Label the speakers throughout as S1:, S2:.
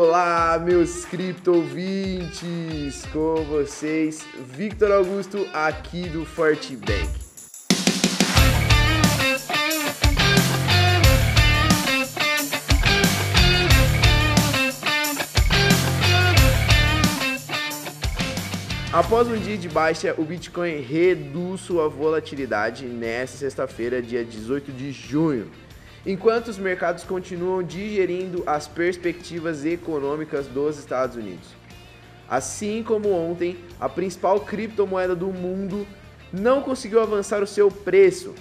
S1: Olá, meus cripto ouvintes! Com vocês, Victor Augusto, aqui do Fortbank. Após um dia de baixa, o Bitcoin reduz sua volatilidade nesta sexta-feira, dia 18 de junho enquanto os mercados continuam digerindo as perspectivas econômicas dos Estados Unidos. Assim como ontem, a principal criptomoeda do mundo não conseguiu avançar o seu preço,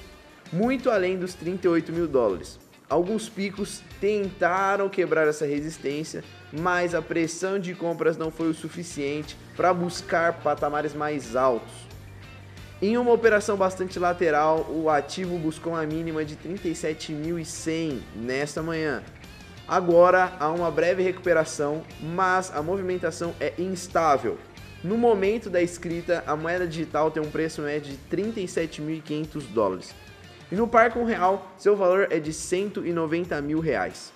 S1: muito além dos 38 mil dólares. Alguns picos tentaram quebrar essa resistência, mas a pressão de compras não foi o suficiente para buscar patamares mais altos. Em uma operação bastante lateral, o ativo buscou uma mínima de 37.100 nesta manhã. Agora há uma breve recuperação, mas a movimentação é instável. No momento da escrita, a moeda digital tem um preço médio de 37.500 dólares. E no par com real, seu valor é de 190 mil reais.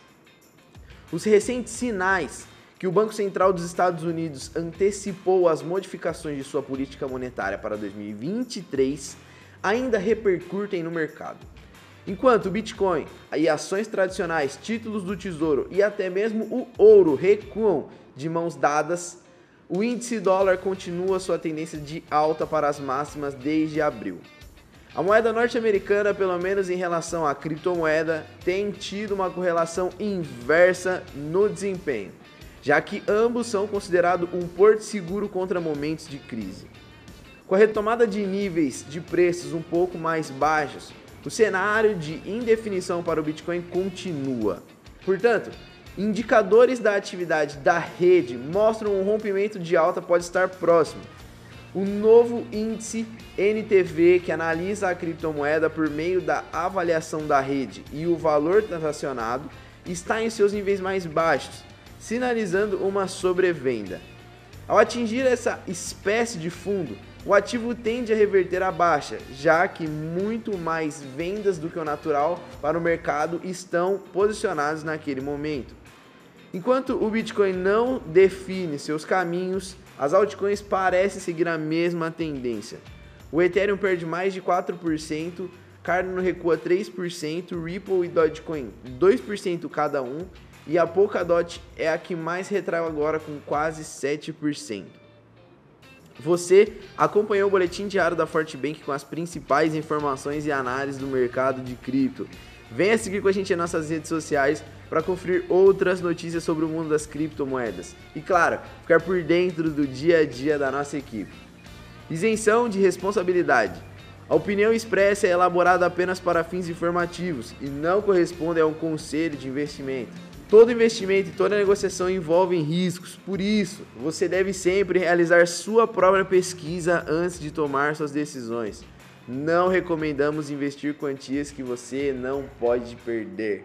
S1: Os recentes sinais que o Banco Central dos Estados Unidos antecipou as modificações de sua política monetária para 2023 ainda repercutem no mercado. Enquanto o Bitcoin e ações tradicionais, títulos do Tesouro e até mesmo o ouro recuam de mãos dadas, o índice dólar continua sua tendência de alta para as máximas desde abril. A moeda norte-americana, pelo menos em relação à criptomoeda, tem tido uma correlação inversa no desempenho já que ambos são considerados um porto seguro contra momentos de crise. Com a retomada de níveis de preços um pouco mais baixos, o cenário de indefinição para o Bitcoin continua. Portanto, indicadores da atividade da rede mostram um rompimento de alta pode estar próximo. O novo índice NTV, que analisa a criptomoeda por meio da avaliação da rede e o valor transacionado, está em seus níveis mais baixos, sinalizando uma sobrevenda. Ao atingir essa espécie de fundo, o ativo tende a reverter a baixa, já que muito mais vendas do que o natural para o mercado estão posicionadas naquele momento. Enquanto o Bitcoin não define seus caminhos, as altcoins parecem seguir a mesma tendência. O Ethereum perde mais de 4%, Cardano recua 3%, Ripple e Dogecoin 2% cada um e a Polkadot é a que mais retrai agora com quase 7%. Você acompanhou o boletim diário da Fortbank com as principais informações e análises do mercado de cripto. Venha seguir com a gente em nossas redes sociais para conferir outras notícias sobre o mundo das criptomoedas. E claro, ficar por dentro do dia a dia da nossa equipe. Isenção de responsabilidade. A opinião expressa é elaborada apenas para fins informativos e não corresponde a um conselho de investimento. Todo investimento e toda negociação envolvem riscos, por isso, você deve sempre realizar sua própria pesquisa antes de tomar suas decisões. Não recomendamos investir quantias que você não pode perder.